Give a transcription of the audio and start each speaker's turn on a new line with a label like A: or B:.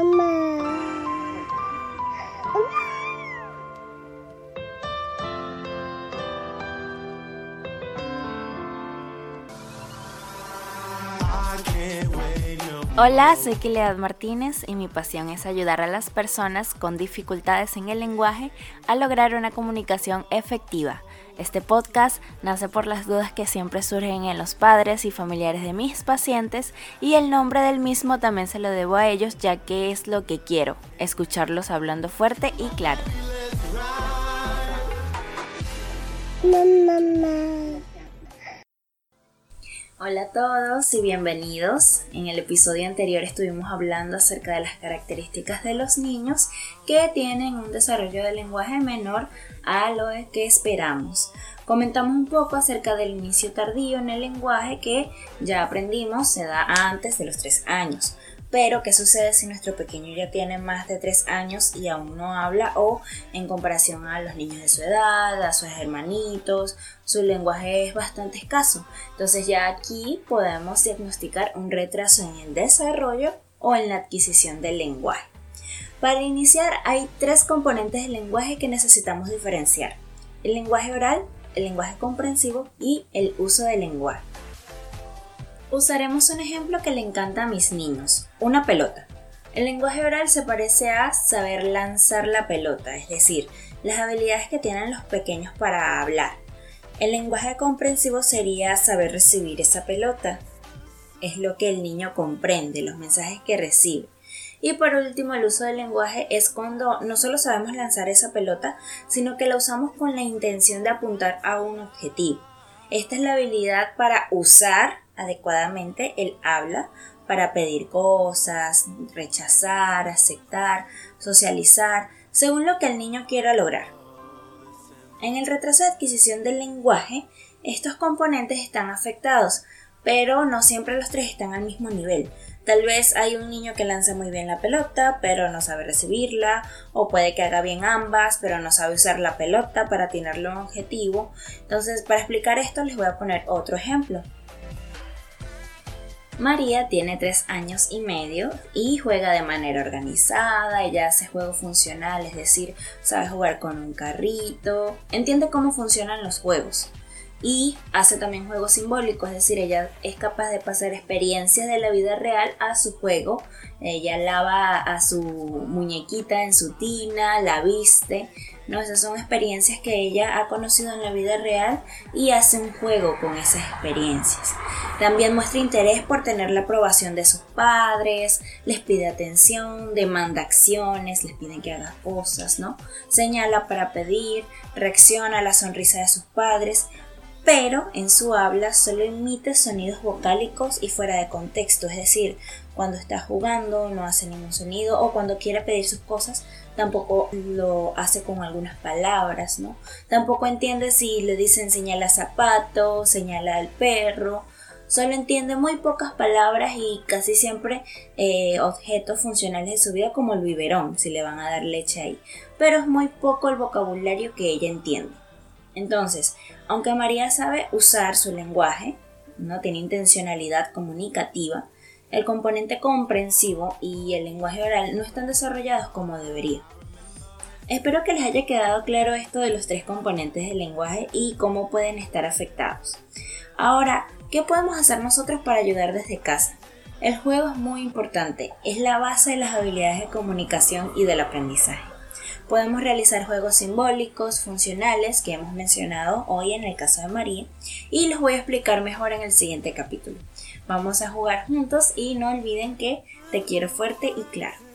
A: 엄마. 엄마. I can't wait no Hola, soy Kilead Martínez y mi pasión es ayudar a las personas con dificultades en el lenguaje a lograr una comunicación efectiva. Este podcast nace por las dudas que siempre surgen en los padres y familiares de mis pacientes y el nombre del mismo también se lo debo a ellos ya que es lo que quiero, escucharlos hablando fuerte y claro. Hola a todos y bienvenidos. En el episodio anterior estuvimos hablando acerca de las características de los niños que tienen un desarrollo del lenguaje menor a lo que esperamos. Comentamos un poco acerca del inicio tardío en el lenguaje que ya aprendimos se da antes de los 3 años. Pero, ¿qué sucede si nuestro pequeño ya tiene más de 3 años y aún no habla? O en comparación a los niños de su edad, a sus hermanitos, su lenguaje es bastante escaso. Entonces ya aquí podemos diagnosticar un retraso en el desarrollo o en la adquisición del lenguaje. Para iniciar hay tres componentes del lenguaje que necesitamos diferenciar. El lenguaje oral, el lenguaje comprensivo y el uso del lenguaje. Usaremos un ejemplo que le encanta a mis niños, una pelota. El lenguaje oral se parece a saber lanzar la pelota, es decir, las habilidades que tienen los pequeños para hablar. El lenguaje comprensivo sería saber recibir esa pelota. Es lo que el niño comprende, los mensajes que recibe. Y por último, el uso del lenguaje es cuando no solo sabemos lanzar esa pelota, sino que la usamos con la intención de apuntar a un objetivo. Esta es la habilidad para usar adecuadamente el habla para pedir cosas, rechazar, aceptar, socializar, según lo que el niño quiera lograr. En el retraso de adquisición del lenguaje, estos componentes están afectados, pero no siempre los tres están al mismo nivel. Tal vez hay un niño que lanza muy bien la pelota, pero no sabe recibirla, o puede que haga bien ambas, pero no sabe usar la pelota para tenerle un objetivo. Entonces, para explicar esto, les voy a poner otro ejemplo. María tiene tres años y medio y juega de manera organizada, ella hace juego funcional, es decir, sabe jugar con un carrito, entiende cómo funcionan los juegos y hace también juegos simbólicos, es decir, ella es capaz de pasar experiencias de la vida real a su juego, ella lava a su muñequita en su tina, la viste, ¿no? Esas son experiencias que ella ha conocido en la vida real y hace un juego con esas experiencias. También muestra interés por tener la aprobación de sus padres, les pide atención, demanda acciones, les piden que haga cosas, ¿no? Señala para pedir, reacciona a la sonrisa de sus padres, pero en su habla solo emite sonidos vocálicos y fuera de contexto, es decir, cuando está jugando no hace ningún sonido o cuando quiere pedir sus cosas tampoco lo hace con algunas palabras, ¿no? Tampoco entiende si le dicen señala zapato, señala al perro, solo entiende muy pocas palabras y casi siempre eh, objetos funcionales de su vida como el biberón, si le van a dar leche ahí, pero es muy poco el vocabulario que ella entiende. Entonces, aunque María sabe usar su lenguaje, no tiene intencionalidad comunicativa, el componente comprensivo y el lenguaje oral no están desarrollados como debería. Espero que les haya quedado claro esto de los tres componentes del lenguaje y cómo pueden estar afectados. Ahora, ¿qué podemos hacer nosotros para ayudar desde casa? El juego es muy importante, es la base de las habilidades de comunicación y del aprendizaje. Podemos realizar juegos simbólicos, funcionales, que hemos mencionado hoy en el caso de María, y los voy a explicar mejor en el siguiente capítulo. Vamos a jugar juntos y no olviden que te quiero fuerte y claro.